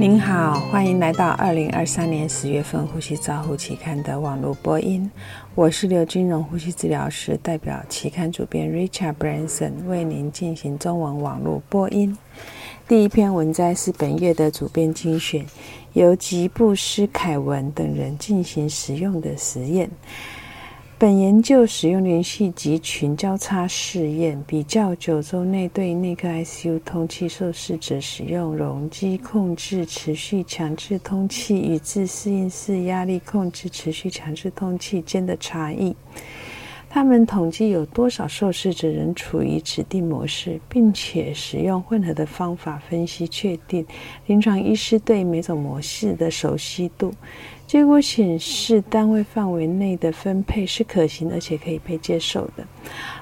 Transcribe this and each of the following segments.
您好，欢迎来到二零二三年十月份《呼吸照护期刊》的网络播音。我是刘金荣呼吸治疗师，代表期刊主编 Richard Branson 为您进行中文网络播音。第一篇文摘是本月的主编精选，由吉布斯凯文等人进行实用的实验。本研究使用连续集群交叉试验，比较九周内对内科 ICU 通气受试者使用容积控制持续强制通气与自适应式压力控制持续强制通气间的差异。他们统计有多少受试者仍处于指定模式，并且使用混合的方法分析确定临床医师对每种模式的熟悉度。结果显示，单位范围内的分配是可行而且可以被接受的。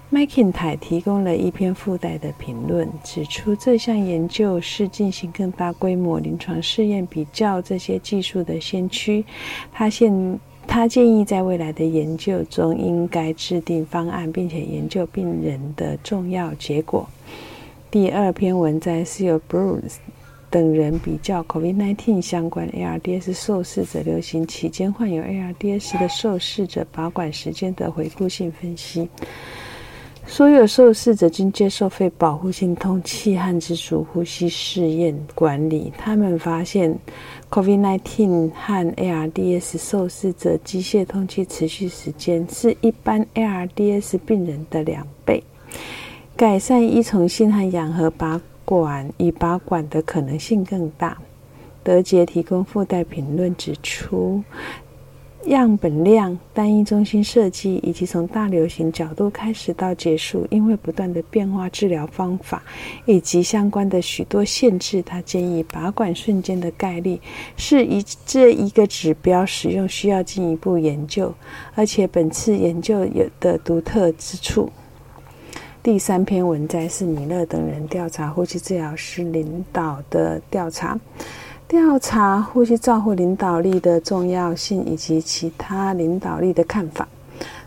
麦肯泰提供了一篇附带的评论，指出这项研究是进行更大规模临床试验比较这些技术的先驱。他现他建议在未来的研究中应该制定方案，并且研究病人的重要结果。第二篇文摘是由 Bruce。等人比较 COVID-19 相关 ARDS 受试者流行期间患有 ARDS 的受试者拔管时间的回顾性分析。所有受试者均接受肺保护性通气和自主呼吸试验管理。他们发现 COVID-19 和 ARDS 受试者机械通气持续时间是一般 ARDS 病人的两倍，改善依从性和氧合拔。管与拔管的可能性更大。德杰提供附带评论指出，样本量、单一中心设计以及从大流行角度开始到结束，因为不断的变化治疗方法以及相关的许多限制，他建议拔管瞬间的概率是一这一个指标使用需要进一步研究，而且本次研究有的独特之处。第三篇文摘是米勒等人调查呼吸治疗师领导的调查，调查呼吸照护领导力的重要性以及其他领导力的看法。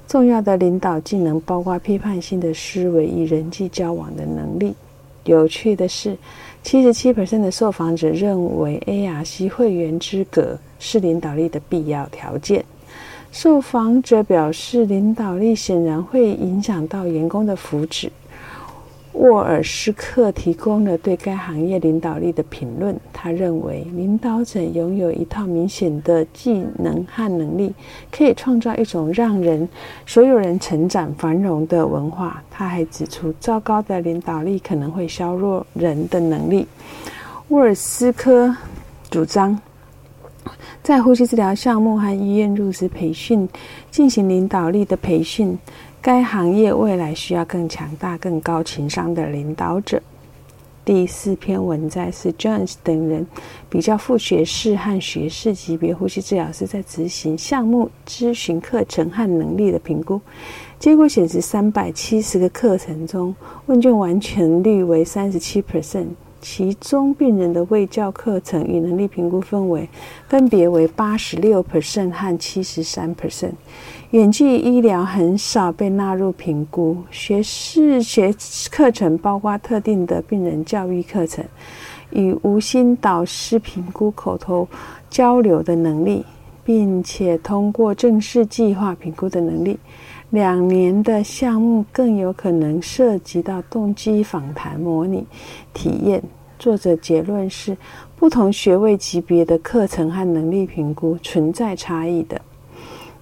重要的领导技能包括批判性的思维与人际交往的能力。有趣的是，七十七的受访者认为 ARC 会员资格是领导力的必要条件。受访者表示，领导力显然会影响到员工的福祉。沃尔斯克提供了对该行业领导力的评论。他认为，领导者拥有一套明显的技能和能力，可以创造一种让人所有人成长繁荣的文化。他还指出，糟糕的领导力可能会削弱人的能力。沃尔斯科主张。在呼吸治疗项目和医院入职培训进行领导力的培训，该行业未来需要更强大、更高情商的领导者。第四篇文摘是 Jones 等人比较副学士和学士级别呼吸治疗师在执行项目咨询课程和能力的评估。结果显示，三百七十个课程中，问卷完成率为三十七 percent。其中，病人的卫教课程与能力评估分为分别为八十六 percent 和七十三 percent。远距医疗很少被纳入评估。学士学课程包括特定的病人教育课程与无心导师评估口头交流的能力，并且通过正式计划评估的能力。两年的项目更有可能涉及到动机访谈模拟体验。作者结论是，不同学位级别的课程和能力评估存在差异的。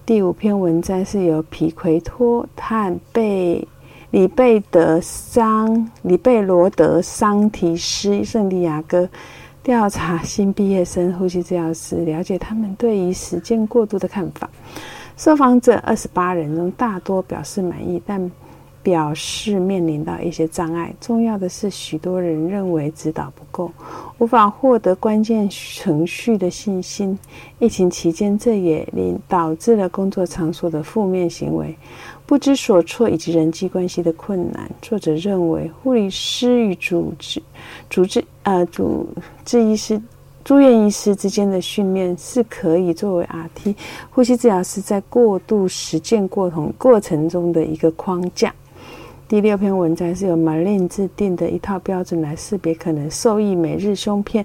第五篇文章是由皮奎托和贝里贝德桑里贝罗德桑提斯圣地亚哥调查新毕业生呼吸治疗师，了解他们对于实践过度的看法。受访者二十八人中，大多表示满意，但表示面临到一些障碍。重要的是，许多人认为指导不够，无法获得关键程序的信心。疫情期间，这也令导致了工作场所的负面行为、不知所措以及人际关系的困难。作者认为，护理师与主治、主治呃主治医师。住院医师之间的训练是可以作为 RT 呼吸治疗师在过度实践过程过程中的一个框架。第六篇文章是由 Marlin 制定的一套标准来识别可能受益每日胸片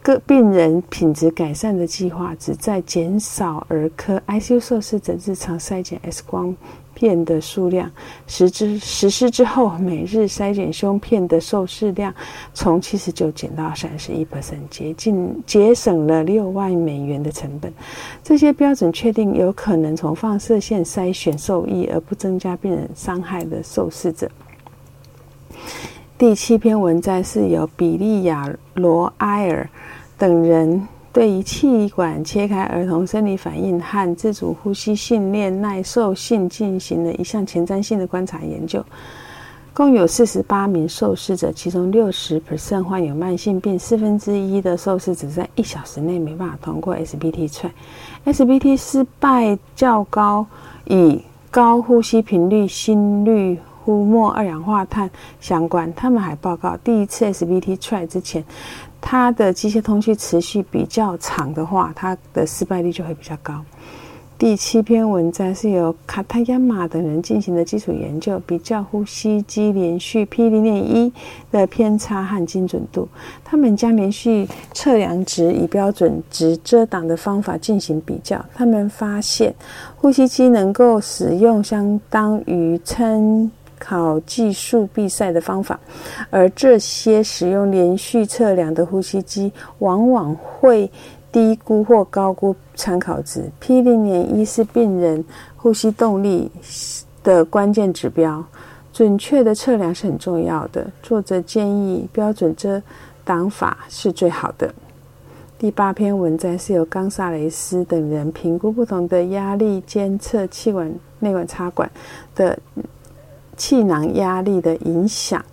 各病人品质改善的计划旨在减少儿科 ICU 受试者日常筛检 X 光片的数量。实之实施之后，每日筛检胸片的受试量从七十九减到三十一 percent，接近节省了六万美元的成本。这些标准确定有可能从放射线筛选受益，而不增加病人伤害的受试者。第七篇文摘是由比利亚罗埃尔等人对于气管切开儿童生理反应和自主呼吸训练耐受性进行了一项前瞻性的观察研究。共有四十八名受试者，其中六十 percent 患有慢性病，四分之一的受试者在一小时内没办法通过 SBT 踹。SBT 失败较高，以高呼吸频率、心率。呼末二氧化碳相关，他们还报告，第一次 SBT try 之前，它的机械通气持续比较长的话，它的失败率就会比较高。第七篇文章是由卡塔亚马等人进行的基础研究，比较呼吸机连续 P 零点一的偏差和精准度。他们将连续测量值以标准值遮挡的方法进行比较，他们发现呼吸机能够使用相当于称。考技术比赛的方法，而这些使用连续测量的呼吸机往往会低估或高估参考值。P 零点一是病人呼吸动力的关键指标，准确的测量是很重要的。作者建议标准遮挡法是最好的。第八篇文章是由冈萨雷斯等人评估不同的压力监测气管内管插管的。气囊压力的影响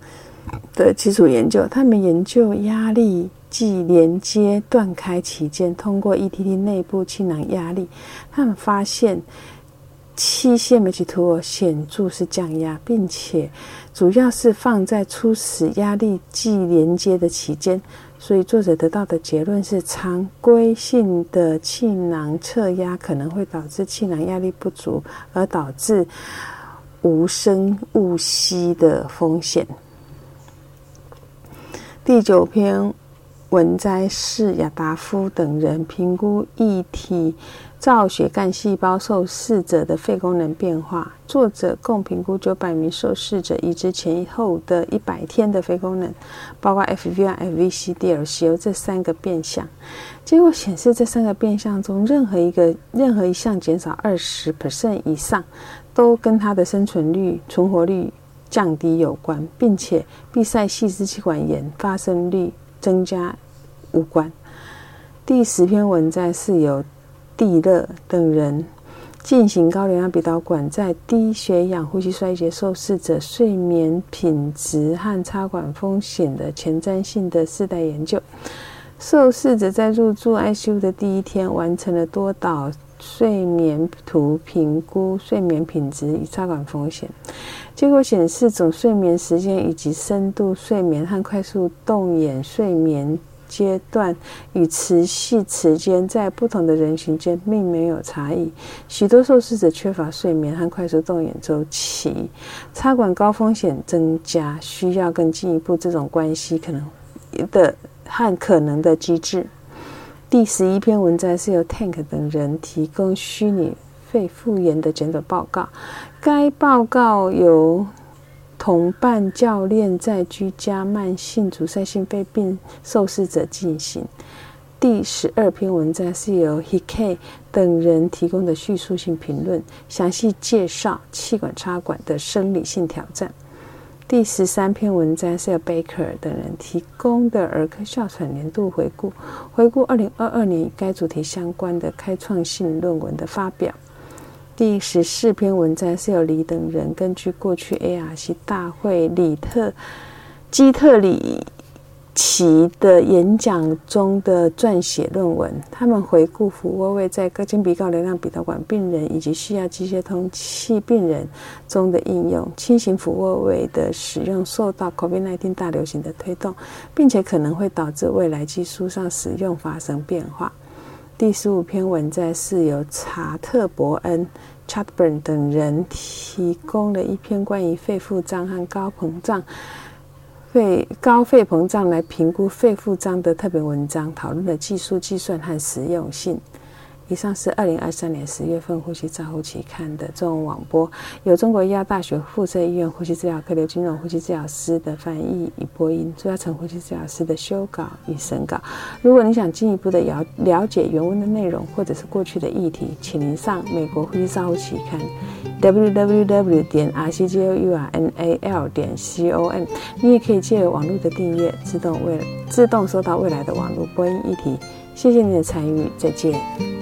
的基础研究，他们研究压力计连接断开期间，通过 ETT 内部气囊压力，他们发现气线媒体图显著是降压，并且主要是放在初始压力计连接的期间，所以作者得到的结论是，常规性的气囊侧压可能会导致气囊压力不足，而导致。无声误吸的风险。第九篇文摘是亚达夫等人评估异体造血干细胞受试者的肺功能变化。作者共评估九百名受试者移植前后的一百天的肺功能，包括 FVI、FVC、DLCO 这三个变项。结果显示，这三个变项中任何一个任何一项减少二十 percent 以上。都跟它的生存率、存活率降低有关，并且闭塞细支气管炎发生率增加无关。第十篇文章是由地热等人进行高流量鼻导管在低血氧呼吸衰竭受试者睡眠品质和插管风险的前瞻性的四代研究。受试者在入住 ICU 的第一天完成了多导。睡眠图评估睡眠品质与插管风险，结果显示总睡眠时间以及深度睡眠和快速动眼睡眠阶段与持续时间在不同的人群间并没有差异。许多受试者缺乏睡眠和快速动眼周期，插管高风险增加，需要更进一步这种关系可能的和可能的机制。第十一篇文章是由 Tank 等人提供虚拟肺复原的简短报告。该报告由同伴教练在居家慢性阻塞性肺病受试者进行。第十二篇文章是由 Hike 等人提供的叙述性评论，详细介绍气管插管的生理性挑战。第十三篇文章是由 Baker 等人提供的儿科哮喘年度回顾，回顾二零二二年该主题相关的开创性论文的发表。第十四篇文章是由李等人根据过去 ARC 大会里特基特里。其的演讲中的撰写论文，他们回顾俯卧位在高精鼻高流量鼻导管病人以及需要机械通气病人中的应用。轻型俯卧位的使用受到 COVID-19 大流行的推动，并且可能会导致未来技术上使用发生变化。第十五篇文摘是由查特伯恩 （Chadburn） 等人提供了一篇关于肺腹胀和高膨胀。肺高肺膨胀来评估肺复张的特别文章，讨论了技术计算和实用性。以上是二零二三年十月份《呼吸照护期刊》的中文网播，由中国医药大学附设医院呼吸治疗科刘金荣呼吸治疗师的翻译与播音，朱亚成呼吸治疗师的修稿与审稿。如果你想进一步的了了解原文的内容，或者是过去的议题，请您上美国呼吸照护期刊 www 点 r c g o u r n a l 点 c o m。你也可以借网络的订阅，自动为自动收到未来的网络播音议题。谢谢你的参与，再见。